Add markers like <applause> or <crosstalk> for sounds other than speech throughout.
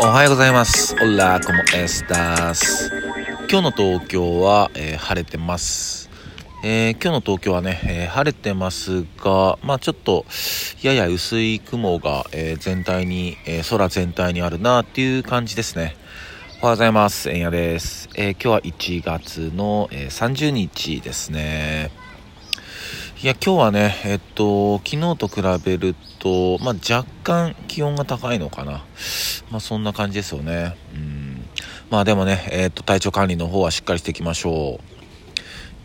おはようございます。オラコモエスタス。今日の東京は、えー晴れてます。えー今日の東京はね、えー晴れてますが、まあちょっと、やや薄い雲が、えー全体に、えー空全体にあるなっていう感じですね。おはようございます。えんやです。えー今日は1月の、えー30日ですね。いや、今日はね、えっと、昨日と比べると、まあ、若干気温が高いのかな。まあ、そんな感じですよね。うん。まあ、でもね、えっと、体調管理の方はしっかりしていきましょ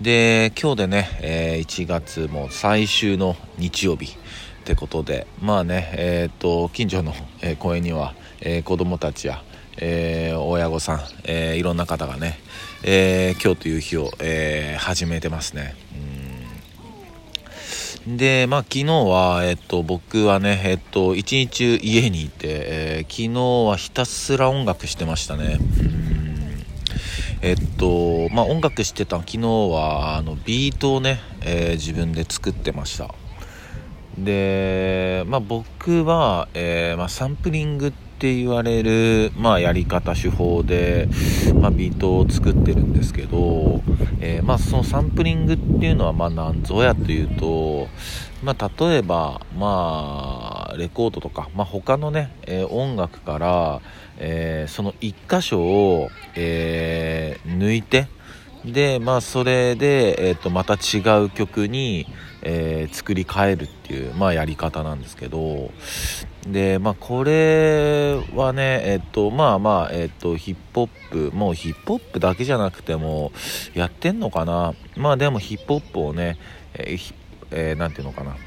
う。で、今日でね、えー1月も最終の日曜日ってことで、まあね、えっと、近所の、え公園には、えー子供たちや、えー親御さん、えーいろんな方がね、えー今日という日を、えー始めてますね。うんで、まあ、昨日は、えっと、僕はね、えっと、一日中家にいて、えー昨日はひたすら音楽してましたね。うんえっと、まあ、音楽してた昨日は、あの、ビートをね、えー自分で作ってました。で、まあ、僕は、えーまあ、サンプリングってって言われる、まあ、やり方手法で、まあ、ビートを作ってるんですけど、えーまあ、そのサンプリングっていうのはまあ何ぞやというと、まあ、例えば、まあ、レコードとか、まあ、他のね、えー音楽から、えーその一箇所を、えー抜いてで、まあ、それで、えー、とまた違う曲に、えー作り変えるっていう、まあ、やり方なんですけどで、まあ、これはね、えっ、と、まあまあ、えっ、と、ヒップホップ、もうヒップホップだけじゃなくても、やってんのかな?まあでもヒップホップをね、えーえーていうのかな?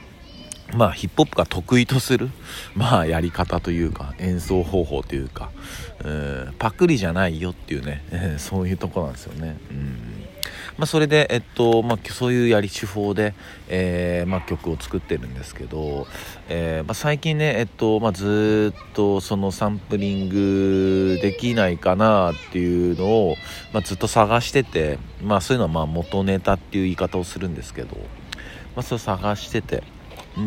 まあヒップホップが得意とする、<laughs> まあやり方というか、演奏方法というか、うんパクリじゃないよっていうね、え <laughs> そういうとこなんですよね。うん。まあ、それで、えっとまあ、そういうやり手法で、えーまあ、曲を作ってるんですけど、えーまあ、最近ね、えっとまあ、ずっとそのサンプリングできないかなっていうのを、まあ、ずっと探してて、まあ、そういうのはまあ元ネタっていう言い方をするんですけど、まあ、それ探してて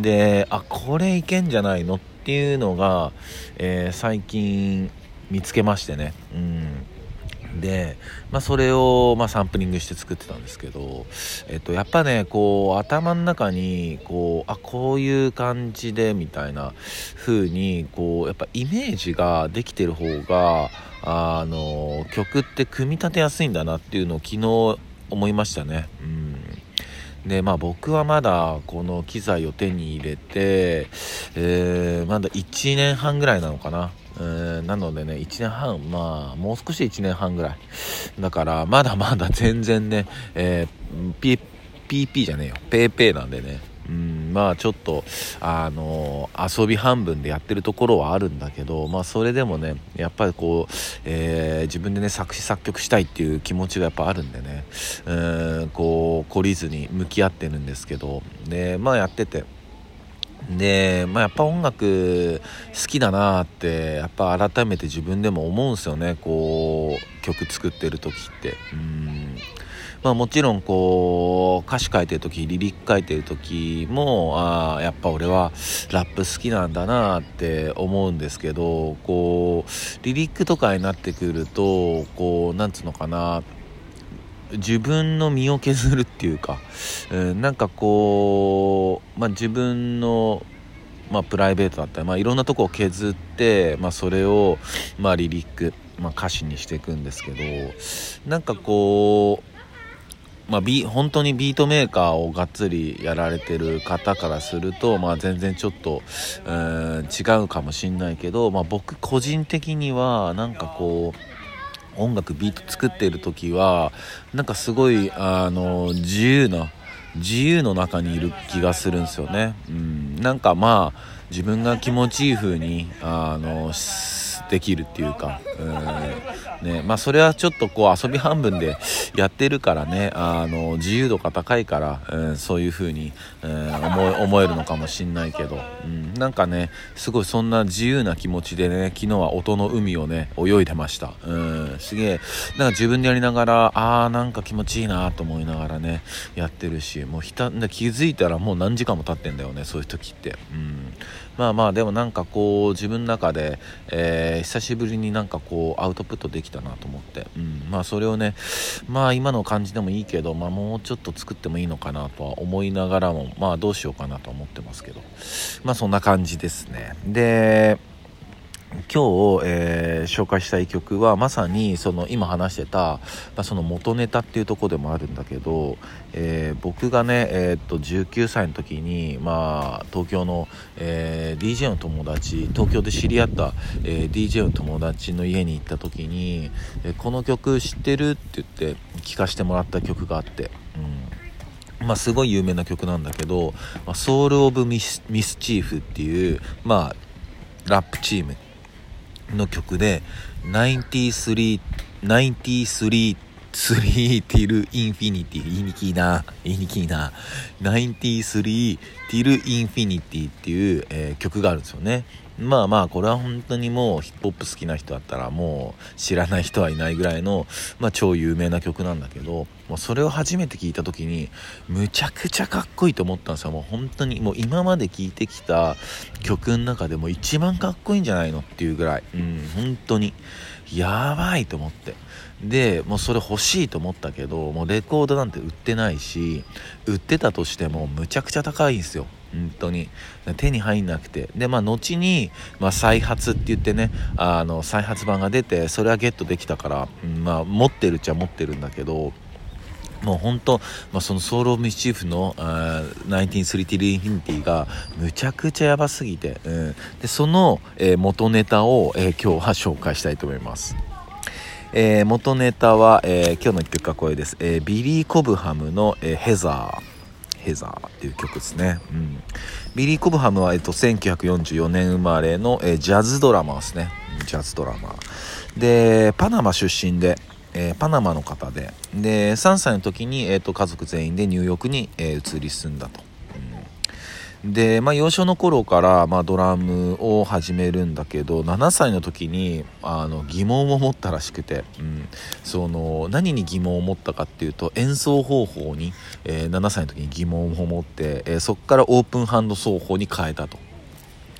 であこれいけんじゃないのっていうのが、えー最近見つけましてね。うんで、まあ、それを、まあ、サンプリングして作ってたんですけど、えっと、やっぱねこう頭の中にこうあこういう感じでみたいな風にこうやっぱイメージができてる方があの曲って組み立てやすいんだなっていうのを昨日思いましたね。うんでまあ僕はまだこの機材を手に入れて、えーまだ1年半ぐらいなのかな。えーなのでね、1年半、まあ、もう少し1年半ぐらい。だから、まだまだ全然ね、えー、PP じゃねえよ。PayPay なんでね。うん、まあちょっと、あの遊び半分でやってるところはあるんだけど、まあそれでもね、やっぱりこう、えー自分でね、作詞作曲したいっていう気持ちがやっぱあるんでね、うん、こう、懲りずに向き合ってるんですけど、で、まあやってて、で、まあ、やっぱ音楽好きだなってやっぱ改めて自分でも思うんですよねこう曲作ってる時って。うん。まあもちろんこう歌詞書いてる時リリック書いてる時もあやっぱ俺はラップ好きなんだなって思うんですけどこうリリックとかになってくるとこうなんつうのかな自分の身を削るっていうか、うんなんかこう、まあ、自分の、まあ、プライベートだったり、まあ、いろんなとこを削って、まあ、それを、まあ、リリック、まあ、歌詞にしていくんですけどなんかこう、まあ、本当にビートメーカーをがっつりやられてる方からすると、まあ、全然ちょっと、うん違うかもしんないけど、まあ、僕個人的にはなんかこう音楽ビート作っている時はなんかすごいあの自由な自由の中にいる気がするんですよね、うん、なんかまあ自分が気持ちいい風にあのできるっていうか、うん。ねまあ、それはちょっとこう遊び半分でやってるからねあの自由度が高いから、うんそういう風に、うん思え思えるのかもしんないけど、うん、なんかねすごいそんな自由な気持ちでね昨日は音の海をね泳いでました、うん、すげえなんか自分でやりながらあーなんか気持ちいいなと思いながらねやってるしもうひた気づいたらもう何時間も経ってんだよねそういう時って、うん、まあまあでもなんかこう自分の中で、えー、久しぶりになんかこうアウトプットできたなと思って、うん、まあそれをねまあ今の感じでもいいけど、まあ、もうちょっと作ってもいいのかなとは思いながらもまあどうしようかなと思ってますけど。まあそんな感じですね。で今日、えー、紹介したい曲はまさにその今話してた、まあ、その元ネタっていうとこでもあるんだけど、えー、僕がね、えー、っと19歳の時に、まあ、東京の、え DJ の友達東京で知り合った、え DJ の友達の家に行った時に、えこの曲知ってるって言って聴かせてもらった曲があって。うんまあ、すごい有名な曲なんだけど「まあ、ソウル・オブ・ミス・ミスチーフ」っていう、まあ、ラップチームの曲で93 93 3 till infinity 言いにきいな。言いにきいな。93 till infinity っていう、えー、曲があるんですよね。まあまあこれは本当にもうヒップホップ好きな人だったらもう知らない人はいないぐらいの、まあ、超有名な曲なんだけどもうそれを初めて聞いた時にむちゃくちゃかっこいいと思ったんですよ。もう本当にもう今まで聴いてきた曲の中でも一番かっこいいんじゃないのっていうぐらい。うん本当に。やばいと思って。でもうそれ欲しいと思ったけどもうレコードなんて売ってないし売ってたとしてもむちゃくちゃ高いんですよ。本当に。手に入んなくて。でまあ後に、まあ、再発って言ってねあの再発版が出てそれはゲットできたから、まあ持ってるっちゃ持ってるんだけどもう本当、まあ、そのソウル・オブ・ミスチーフの「1933インフィニティ」がむちゃくちゃやばすぎて、うん、でその、えー、元ネタを、えー、今日は紹介したいと思います。えー、元ネタは、え今日の一曲はこれです、えビリー・コブハムの、えヘザー」ヘザーっていう曲ですね。うん。ビリー・コブハムは、えっと、1944年生まれの、えジャズドラマーですね。ジャズドラマー。で、パナマ出身で、えー、パナマの方で、で、3歳の時に、えっと、家族全員でニューヨークに、えー、移り住んだと。で、まあ、幼少の頃から、まあ、ドラムを始めるんだけど7歳の時にあの疑問を持ったらしくて、うん、その何に疑問を持ったかっていうと演奏方法に、えー、7歳の時に疑問を持って、えー、そこからオープンハンド奏法に変えたと。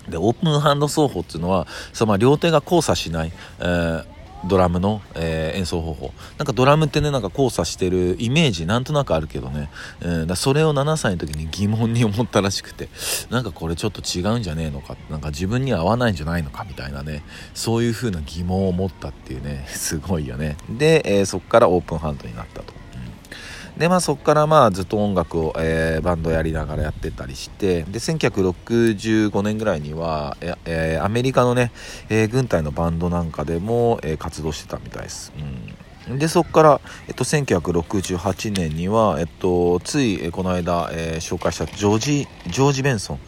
でオープンハンド奏法っていうのはそのまあ両手が交差しない、えードラムの、えー、演奏方法。なんかドラムってねなんか交差してるイメージなんとなくあるけどね、えー、だそれを7歳の時に疑問に思ったらしくて。なんかこれちょっと違うんじゃねえのか。なんか自分には合わないんじゃないのかみたいなね。そういう風な疑問を持ったっていうね。すごいよね。で、えー、そっからオープンハンドになったと。でまあそこからまあずっと音楽を、えー、バンドやりながらやってたりしてで1965年ぐらいには、えー、アメリカのね、えー、軍隊のバンドなんかでも、え活動してたみたいです。うんでそこから、えっと、1968年には、えっと、つい、この間、え、紹介したジョージ・ジョージ・ベンソン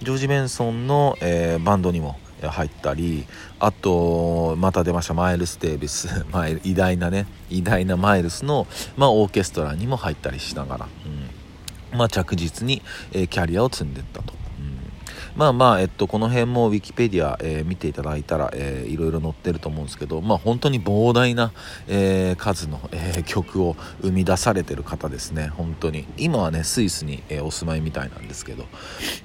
ジョージ・ベンソンの、えー、バンドにも、入ったりあとまた出ましたマイルス・デイビス。<laughs> 偉大なね偉大なマイルスの、まあ、オーケストラにも入ったりしながら、うん。まあ、着実に、えー、キャリアを積んでいったと。まあまあ、えっと、この辺もウィキペディア、えー、見ていただいたら、えー、いろいろ載ってると思うんですけど、まあ本当に膨大な、えー、数の、えー、曲を生み出されてる方ですね、本当に。今はね、スイスに、え、お住まいみたいなんですけど。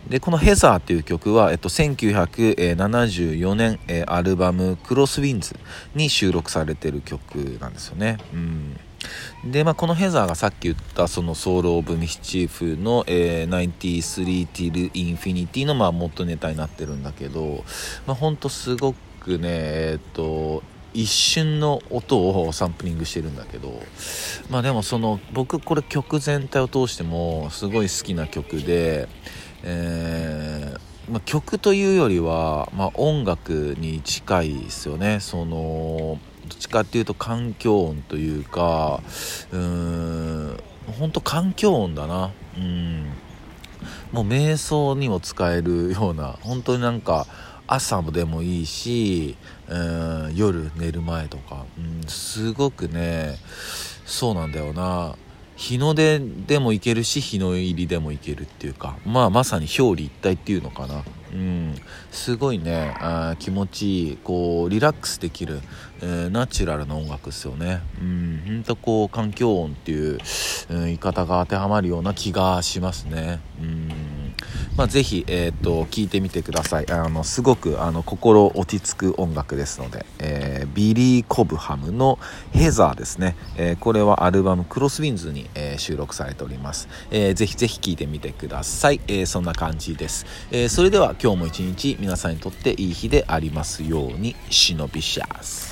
で、このヘザーっていう曲は、えっと、1974年、え、アルバムクロスウィンズに収録されてる曲なんですよね。うん。で、まあ、このヘザーがさっき言ったそのソウル・オブ・ミスチーフの、えー、93 till Infinity のまあ元ネタになってるんだけど、まあ、ほんとすごくね、えっ、と、一瞬の音をサンプリングしてるんだけどまあでもその僕これ曲全体を通してもすごい好きな曲で、えーまあ、曲というよりは、まあ、音楽に近いですよね。そのどっちかっていうと環境音というかうーん本当環境音だな。うん。もう瞑想にも使えるような本当になんか朝でもいいし、うん夜寝る前とか、うん、すごくねそうなんだよな。日の出でもいけるし日の入りでもいけるっていうか。まあまさに表裏一体っていうのかな。うん。すごいね。あ気持ちいいこうリラックスできる、えー、ナチュラルな音楽ですよね。うん。ほんとこう環境音っていう、うん、言い方が当てはまるような気がしますね。うん。まあ、ぜひ、えっ、と、聴いてみてください。あの、すごく、あの、心落ち着く音楽ですので、えー、ビリー・コブハムのヘザーですね。えー、これはアルバム Crosswinds に、えー、収録されております。えー、ぜひぜひ聴いてみてください。えー、そんな感じです。えー、それでは今日も一日皆さんにとっていい日でありますように、シノビシャス。